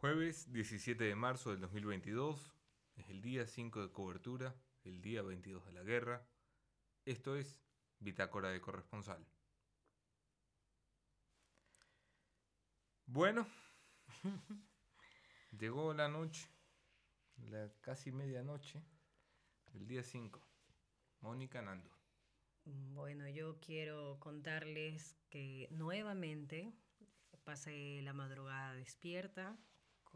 Jueves 17 de marzo del 2022, es el día 5 de cobertura, el día 22 de la guerra. Esto es Bitácora de Corresponsal. Bueno, llegó la noche, la casi medianoche del día 5. Mónica Nando. Bueno, yo quiero contarles que nuevamente pasé la madrugada despierta,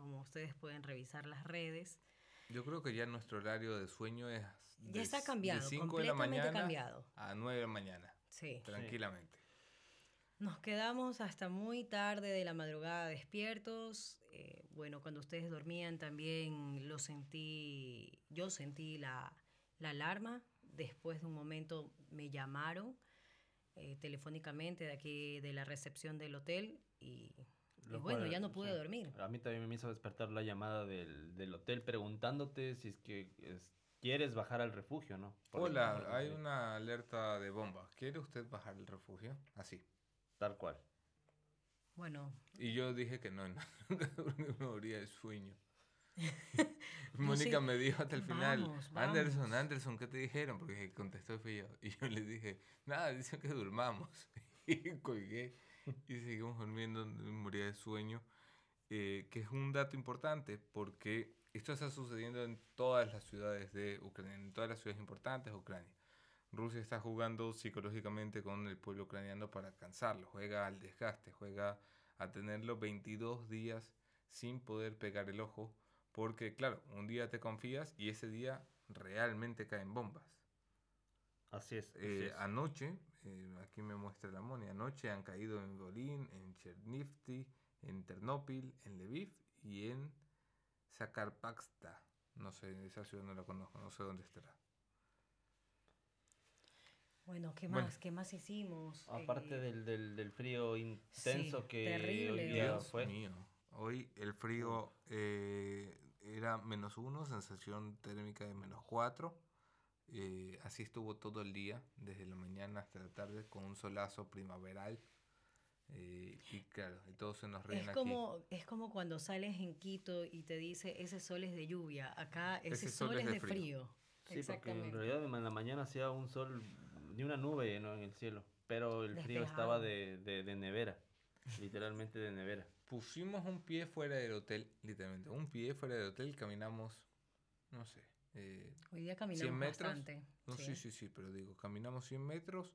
como ustedes pueden revisar las redes. Yo creo que ya nuestro horario de sueño es ya está cambiado, de 5 de la mañana cambiado. a 9 de la mañana. Sí. Tranquilamente. Nos quedamos hasta muy tarde de la madrugada despiertos. Eh, bueno, cuando ustedes dormían también lo sentí, yo sentí la, la alarma. Después de un momento me llamaron eh, telefónicamente de aquí de la recepción del hotel y, bueno, ya no pude dormir. A mí también me hizo despertar la llamada del, del hotel preguntándote si es que quieres bajar al refugio, ¿no? Hola, hay una alerta de bomba. ¿Quiere usted bajar al refugio? Así. Tal cual. Bueno. Y yo dije que no, no, no moría de sueño. Mónica me dijo hasta el final, Anderson, Anderson, ¿qué te dijeron? Porque contestó fui yo. Y yo le dije, nada, dicen que durmamos. y colgué y seguimos durmiendo, moría de sueño. Eh, que es un dato importante porque esto está sucediendo en todas las ciudades de Ucrania, en todas las ciudades importantes de Ucrania. Rusia está jugando psicológicamente con el pueblo ucraniano para cansarlo, juega al desgaste, juega a tenerlo 22 días sin poder pegar el ojo, porque claro, un día te confías y ese día realmente caen bombas. Así es. Eh, anoche, eh, aquí me muestra la Moni, anoche han caído en Golín, en Chernivtsi, en Ternopil, en Lviv y en Zakarpaksta. No sé, esa ciudad no la conozco, no sé dónde estará. Bueno, ¿qué más? ¿Qué más hicimos? Aparte eh, del, del, frío intenso que terrible, hoy día fue. Hoy el frío eh, era menos uno, sensación térmica de menos cuatro. Eh, así estuvo todo el día, desde la mañana hasta la tarde, con un solazo primaveral. y claro, y todo se nos ríen es como, Es como cuando sales en Quito y te dice, ese sol es de lluvia, acá ese, sol, es de frío. Sí, porque en realidad en la mañana hacía un sol, ni una nube en el cielo, pero el frío estaba de, de, nevera, literalmente de nevera. Pusimos un pie fuera del hotel, literalmente, un pie fuera del hotel, caminamos, no sé. Eh, Hoy día caminamos bastante. No, sí. sí, sí, pero digo, caminamos 100 metros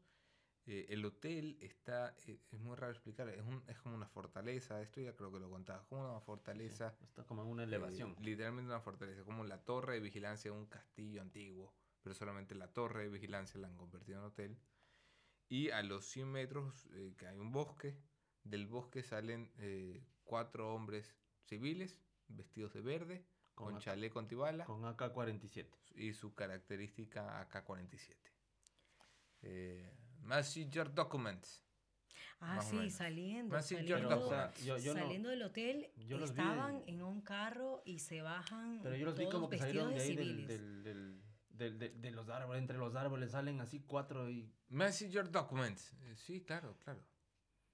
eh, el hotel está, eh, es muy raro explicar, es, un, es como una fortaleza, esto ya creo que lo contaba, como una fortaleza. está como en una elevación. Eh, literalmente una fortaleza, como la torre de vigilancia de un castillo antiguo, pero solamente la torre de vigilancia la han convertido en hotel. Y a los 100 metros que hay un bosque, del bosque salen cuatro hombres civiles vestidos de verde, con, chaleco antibala. Con AK-47. Y su característica AK-47 eh, Messenger Documents. Ah, sí, saliendo. Saliendo, saliendo del hotel, estaban en un carro y se bajan. Pero yo los vi como que salieron de ahí del, de los árboles, entre los árboles salen así cuatro y. Messenger Documents. Eh, sí, claro, claro.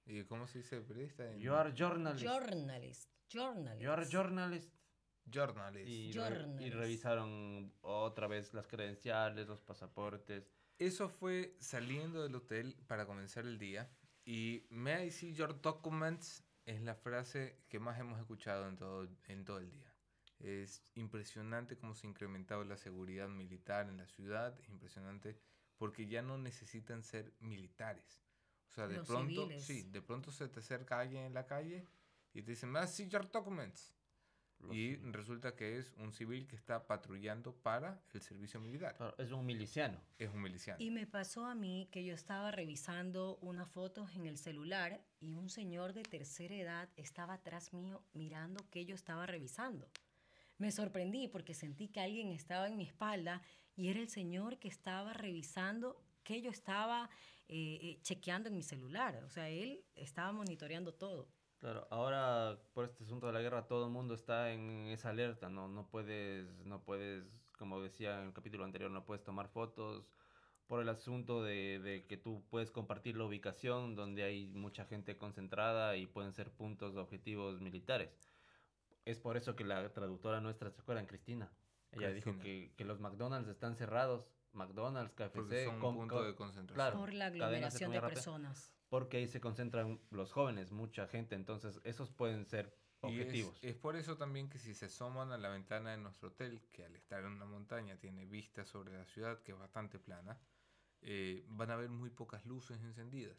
¿Y cómo se dice periodista? You are journalist. Journalist. Journalist. You are journalist. Journalist. y revisaron otra vez las credenciales, los pasaportes. Eso fue saliendo del hotel para comenzar el día. Y May I see your documents es la frase que más hemos escuchado en todo, en todo el día. Es impresionante cómo se ha incrementado la seguridad militar en la ciudad. Es impresionante porque ya no necesitan ser militares. O sea, de pronto, sí, de pronto se te acerca alguien en la calle y te dice, May I see your documents y resulta que es un civil que está patrullando para el servicio militar. es un miliciano. Es un miliciano. Y me pasó a mí que yo estaba revisando unas fotos en el celular y un señor de tercera edad estaba atrás mío mirando que yo estaba revisando. Me sorprendí porque sentí que alguien estaba en mi espalda y era el señor que estaba revisando que yo estaba eh, eh, chequeando en mi celular. O sea, él estaba monitoreando todo. Claro, ahora por este asunto de la guerra todo el mundo está en esa alerta, ¿no? No puedes, no puedes, como decía en el capítulo anterior, no puedes tomar fotos por el asunto de, de que tú puedes compartir la ubicación donde hay mucha gente concentrada y pueden ser puntos de objetivos militares. es por eso que la traductora nuestra, ¿se acuerdan? Cristina. Ella dijo que, que, los McDonald's están cerrados. McDonald's, KFC, son un punto de concentración. por la aglomeración de, personas. Porque ahí se concentran los jóvenes, mucha gente. Entonces, esos pueden ser objetivos. es, por eso también que si se asoman a la ventana de nuestro hotel, que al estar en una montaña tiene vista sobre la ciudad, que es bastante plana, eh, van a ver muy pocas luces encendidas.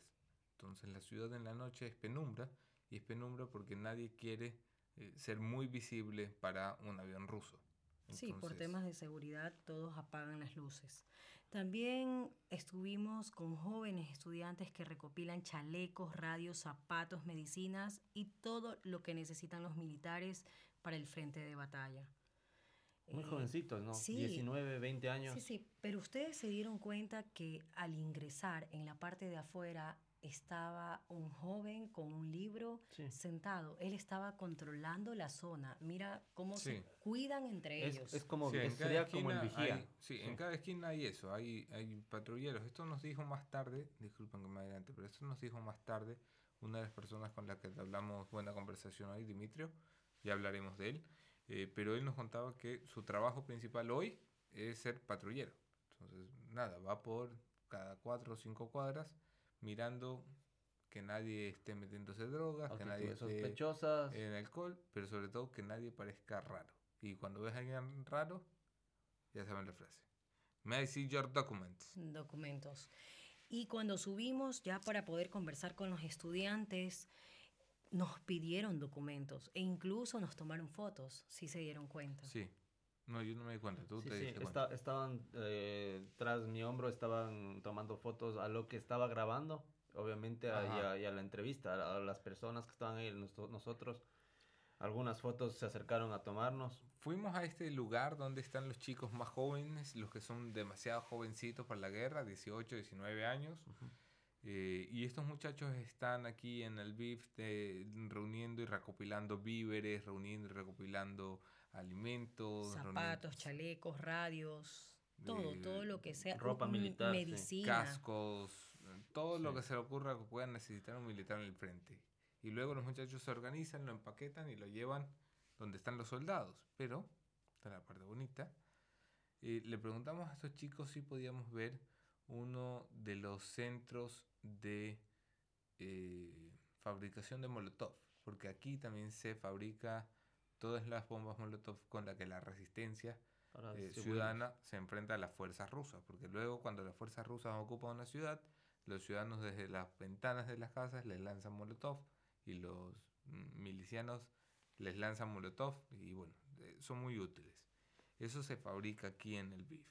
Entonces la ciudad en la noche es penumbra, y es penumbra porque nadie quiere eh, ser muy visible para un avión ruso. Sí, por temas de seguridad todos apagan las luces. También estuvimos con jóvenes estudiantes que recopilan chalecos, radios, zapatos, medicinas y todo lo que necesitan los militares para el frente de batalla. Muy eh, jovencitos, ¿no? 19, 20 años. Sí, sí, pero ustedes se dieron cuenta que al ingresar en la parte de afuera estaba un joven con un libro sentado. Él estaba controlando la zona. Mira cómo se cuidan entre ellos. Es como, sería como el vigía. sí, en cada esquina hay eso, hay, hay patrulleros. Esto nos dijo más tarde, disculpen que me adelante, pero esto nos dijo más tarde una de las personas con la que hablamos buena conversación hoy, Dimitrio, ya hablaremos de él, eh, pero él nos contaba que su trabajo principal hoy es ser patrullero. Entonces, nada, va por cada cuatro o cinco cuadras mirando que nadie esté metiéndose drogas, que nadie esté sospechosas. en alcohol, pero sobre todo que nadie parezca raro. Y cuando ves a alguien raro, ya saben la frase. May I see your documents? Documentos. Y cuando subimos ya para poder conversar con los estudiantes, nos pidieron documentos e incluso nos tomaron fotos, si se dieron cuenta. Sí. No, yo no me di cuenta, tú te sí. Estaban eh, tras mi hombro, estaban tomando fotos a lo que estaba grabando, obviamente, a, y, a, la entrevista, a, las personas que estaban ahí, nosotros. Algunas fotos se acercaron a tomarnos. Fuimos a este lugar donde están los chicos más jóvenes, los que son demasiado jovencitos para la guerra, 18, 19 años. Eh, y estos muchachos están aquí en el BIF reuniendo y recopilando víveres, reuniendo y recopilando alimentos, zapatos, chalecos, radios, todo, todo lo que sea, ropa militar, medicina, cascos, todo lo que se le ocurra que puedan necesitar un militar en el frente. Y luego los muchachos se organizan, lo empaquetan y lo llevan donde están los soldados. Pero, esta es la parte bonita, eh, le preguntamos a estos chicos si podíamos ver uno de los centros de eh, fabricación de Molotov, porque aquí también se fabrica todas las bombas Molotov con las que la resistencia eh, ciudadana se enfrenta a las fuerzas rusas, porque luego cuando las fuerzas rusas ocupan una ciudad, los ciudadanos desde las ventanas de las casas les lanzan Molotov y los milicianos les lanzan Molotov y bueno, eh, son muy útiles. Eso se fabrica aquí en el BIF.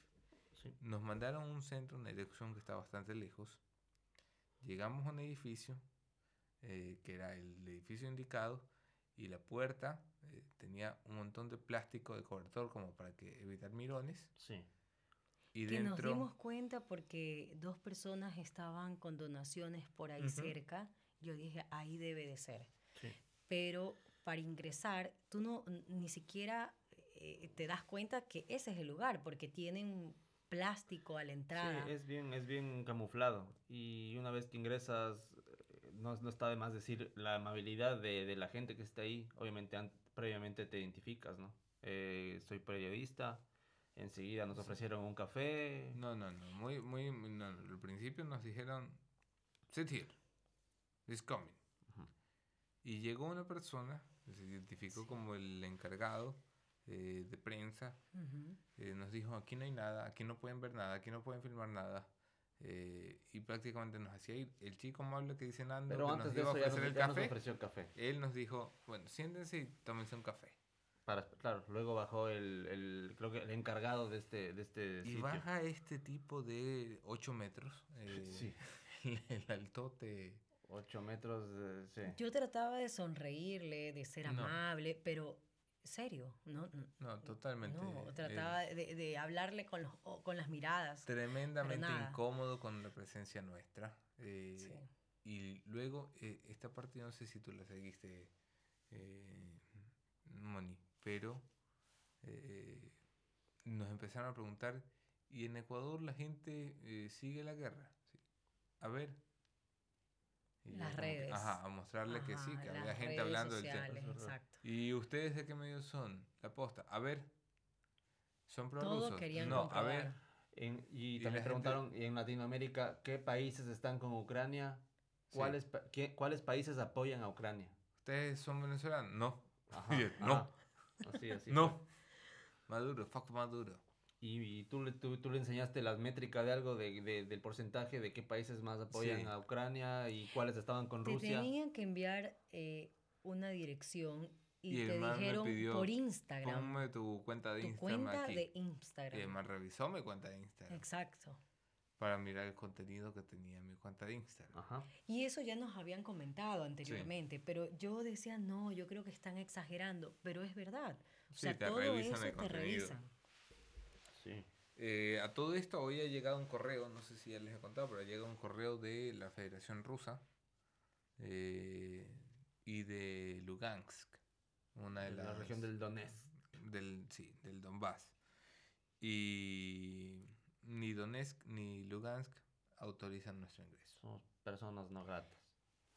Nos mandaron un centro, una dirección que está bastante lejos. Llegamos a un edificio, eh, que era el edificio indicado, y la puerta eh, tenía un montón de plástico de cobertor como para que evitar mirones. Sí. Y que nos dimos cuenta porque dos personas estaban con donaciones por ahí cerca. Yo dije, ahí debe de ser. Sí. Pero para ingresar, tú no ni siquiera eh, te das cuenta que ese es el lugar porque tienen plástico a la entrada. Sí, es bien, es bien camuflado. Y una vez que ingresas, no, no está de más decir la amabilidad de, de la gente que está ahí. Obviamente, previamente te identificas, ¿no? Eh, soy periodista. Enseguida nos ofrecieron un café. No, no, no. Muy, muy, no, Al principio nos dijeron, sit here. It's coming. Y llegó una persona, se identificó como el encargado eh, de prensa. Eh, nos dijo, aquí no hay nada, aquí no pueden ver nada, aquí no pueden filmar nada. Eh, y prácticamente nos hacía ir. El chico amable que dice Nando, Pero que antes nos de eso ya el café, ofreció café. Él nos dijo, bueno, siéntense y tómense un café. Para, claro, luego bajó el, el, creo que el encargado de este, de este y baja este tipo de 8 metros. Eh, sí. El, altote. 8 metros, sí. Yo trataba de sonreírle, de ser amable, pero serio, ¿no? No, totalmente. No, trataba de, de, hablarle con, los, con las miradas. Tremendamente incómodo con la presencia nuestra. Eh, sí. Y luego, eh, esta parte no sé si tú la seguiste, eh, Moni, pero eh, nos empezaron a preguntar, ¿y en Ecuador la gente sigue la guerra? A ver, las redes. Ajá, a mostrarle que sí, que había gente hablando del tema. Exacto. ¿Y ustedes de qué medios son? La posta. A ver, ¿son prorrusos? No, a ver. y, también preguntaron en Latinoamérica qué países están con Ucrania, cuáles, cuáles países apoyan a Ucrania. ¿Ustedes son venezolanos? No. no. Así, así no. Maduro, fuck Maduro. Y, tú, tú, tú, le enseñaste las métricas de algo de, del porcentaje de qué países más apoyan a Ucrania y cuáles estaban con Rusia. Te tenían que enviar eh, una dirección y, te dijeron por Instagram. Ponme tu cuenta de tu Instagram. cuenta de Instagram. Y el man revisó mi cuenta de Instagram. Exacto. Para mirar el contenido que tenía mi cuenta de Instagram. Ajá. Y eso ya nos habían comentado anteriormente, pero yo decía, no, yo creo que están exagerando, pero es verdad. O sea, todo eso te revisan. Eh, a todo esto hoy ha llegado un correo, no sé si ya les he contado, pero ha llegado un correo de la Federación Rusa eh, y de Lugansk, una de, la región del Donetsk. Del, sí, del Donbass. Y ni Donetsk ni Lugansk autorizan nuestro ingreso. Somos personas no gratas.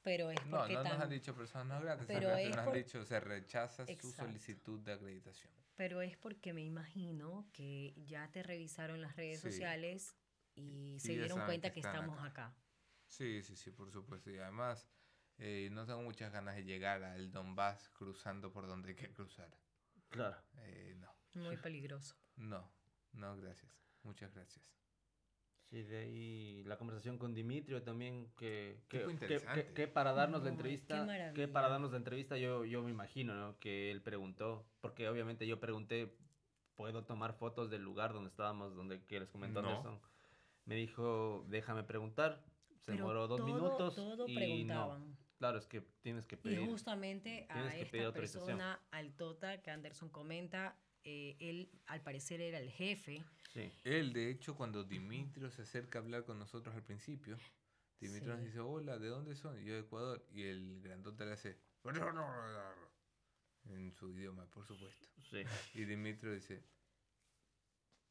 Pero es porque no, no nos han dicho personas no gratas, pero nos han dicho se rechaza su solicitud de acreditación. Pero es porque me imagino que ya te revisaron las redes sociales y se dieron cuenta que, estamos acá. Sí, sí, sí, por supuesto. Y además, eh, no tengo muchas ganas de llegar al Donbass cruzando por donde hay que cruzar. Claro. Eh, no. Muy peligroso. No, no, gracias. Muchas gracias. Sí, de ahí la conversación con Dimitrio también, que, que, para darnos la entrevista, que para darnos la entrevista yo, yo me imagino, ¿no? Que él preguntó, porque obviamente yo pregunté, ¿puedo tomar fotos del lugar donde estábamos, donde que les comentó Anderson? Me dijo, déjame preguntar, se demoró dos minutos todo y no. Claro, es que tienes que pedir. Y justamente a esta persona, al Tota, que Anderson comenta, eh, él al parecer era el jefe él, de hecho, cuando Dimitrio se acerca a hablar con nosotros al principio, Dimitrio nos dice, hola, ¿de dónde son? Y yo de Ecuador. Y el grandote le hace... En su idioma, por supuesto. Y Dimitrio dice...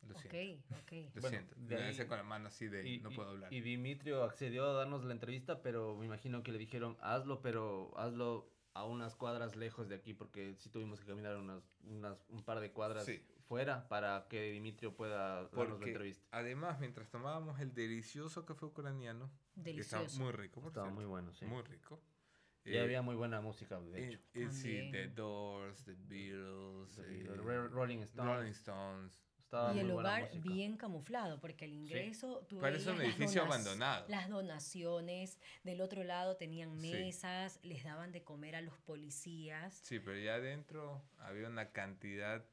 Lo siento. Lo siento. Le hace con la mano así de no puedo hablar. Y Dimitrio accedió a darnos la entrevista, pero me imagino que le dijeron, hazlo, pero hazlo a unas cuadras lejos de aquí, porque sí tuvimos que caminar unas, unas un par de cuadras fuera para que Dimitrio pueda darnos la entrevista. Además, mientras tomábamos el delicioso café ucraniano, delicioso. estaba muy rico, estaba muy bueno, sí. Muy rico. Y había muy buena música, de hecho. sí, The Doors, The Beatles, eh, Rolling Stones. Rolling Stones. Y el lugar bien camuflado, porque el ingreso... Sí. Un edificio abandonado. Las donaciones, del otro lado tenían mesas, les daban de comer a los policías. Sí, pero ya adentro había una cantidad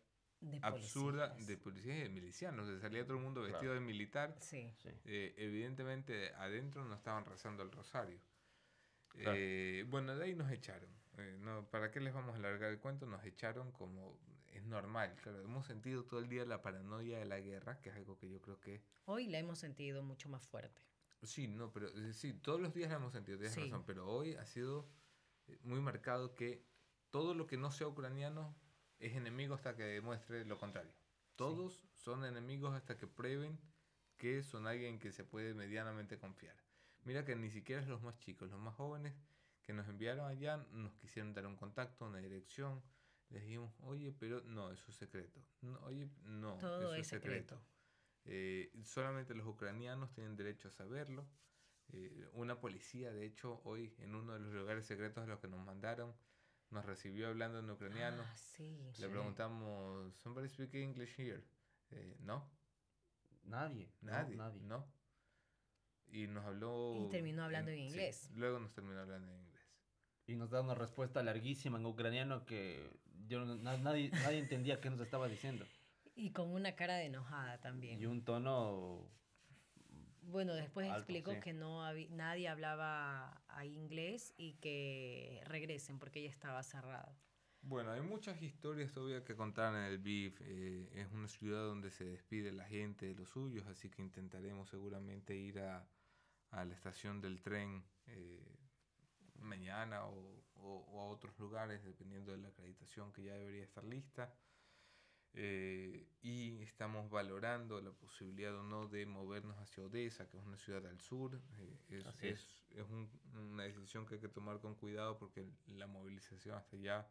absurda de policías y de milicianos. Se salía todo el mundo vestido de militar. Sí. Eh, evidentemente adentro no estaban rezando el rosario. Eh, bueno, de ahí nos echaron. Eh, no, ¿Para qué les vamos a alargar el cuento? Nos echaron como es normal. Claro, hemos sentido todo el día la paranoia de la guerra, que es algo que yo creo que... Hoy la hemos sentido mucho más fuerte. Sí, no, pero sí, todos los días la hemos sentido, tienes razón, pero hoy ha sido muy marcado que todo lo que no sea ucraniano es enemigo hasta que demuestre lo contrario. Todos son enemigos hasta que prueben que son alguien que se puede medianamente confiar. Mira que ni siquiera los más chicos, los más jóvenes que nos enviaron allá nos quisieron dar un contacto, una dirección. Les dijimos, oye, pero no, eso es secreto. No, oye, no, eso es secreto. Eh, solamente los ucranianos tienen derecho a saberlo. Eh, una policía, de hecho, hoy en uno de los lugares secretos a los que nos mandaron, nos recibió hablando en ucraniano. Ah, sí, Le preguntamos, ¿somebody speak English here? Eh, no. Nadie. Nadie. nadie. No. Y nos habló. Y terminó hablando en, inglés. luego nos terminó hablando en inglés. Y nos da una respuesta larguísima en ucraniano que yo nadie, nadie entendía qué nos estaba diciendo. Y con una cara de enojada también. Y un tono bueno, después explicó que no nadie hablaba inglés y que regresen porque ya estaba cerrado. Bueno, hay muchas historias todavía que contar en el BIF. Eh, es una ciudad donde se despide la gente de los suyos, así que intentaremos seguramente ir a, a la estación del tren eh, mañana o, o, a otros lugares, dependiendo de la acreditación que ya debería estar lista. Eh, y estamos valorando la posibilidad o no de movernos hacia Odessa, que es una ciudad al sur. Eh, es, es una decisión que hay que tomar con cuidado porque la movilización hasta allá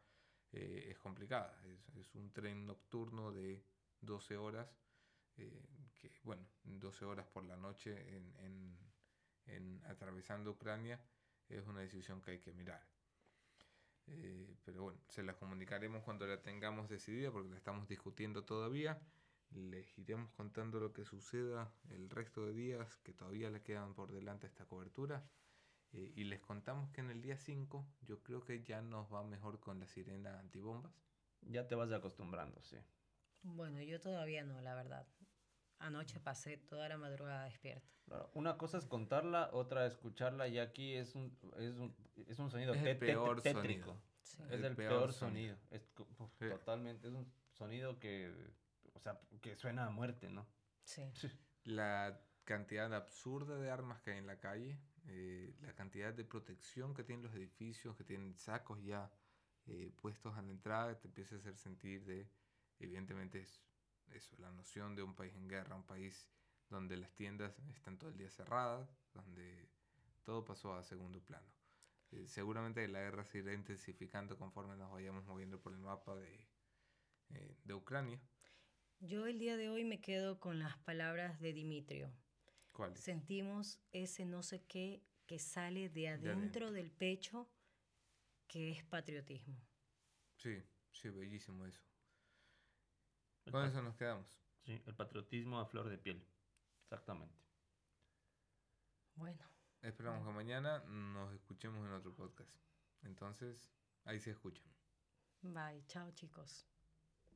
eh, es complicada. Es, un tren nocturno de 12 horas, eh, que bueno, 12 horas por la noche en, en, atravesando Ucrania es una decisión que hay que mirar. Eh, pero bueno, se la comunicaremos cuando la tengamos decidida porque la estamos discutiendo todavía. Les iremos contando lo que suceda el resto de días que todavía le quedan por delante a esta cobertura. Eh, y les contamos que en el día 5 yo creo que ya nos va mejor con la sirena antibombas. Ya te vas acostumbrando, sí. Bueno, yo todavía no, la verdad. Anoche pasé toda la madrugada despierta. Una cosa es contarla, otra escucharla y aquí es un, es un, es un sonido es peor tétrico. Es el, peor, sonido. Es, Totalmente, es un sonido que, o sea, que suena a muerte, ¿no? Sí. La cantidad absurda de armas que hay en la calle, eh, la cantidad de protección que tienen los edificios, que tienen sacos ya eh, puestos a la entrada, te empieza a hacer sentir de, evidentemente es eso, la noción de un país en guerra, un país donde las tiendas están todo el día cerradas, donde todo pasó a segundo plano. Eh, seguramente la guerra se irá intensificando conforme nos vayamos moviendo por el mapa de, de Ucrania. Yo el día de hoy me quedo con las palabras de Dimitrio. Sentimos ese no sé qué que sale de adentro, del pecho, que es patriotismo. Sí, sí, bellísimo eso. Con eso nos quedamos. Sí, el patriotismo a flor de piel. Exactamente. Bueno. Esperamos que mañana nos escuchemos en otro podcast. Entonces, ahí se escuchan. Bye, chao chicos.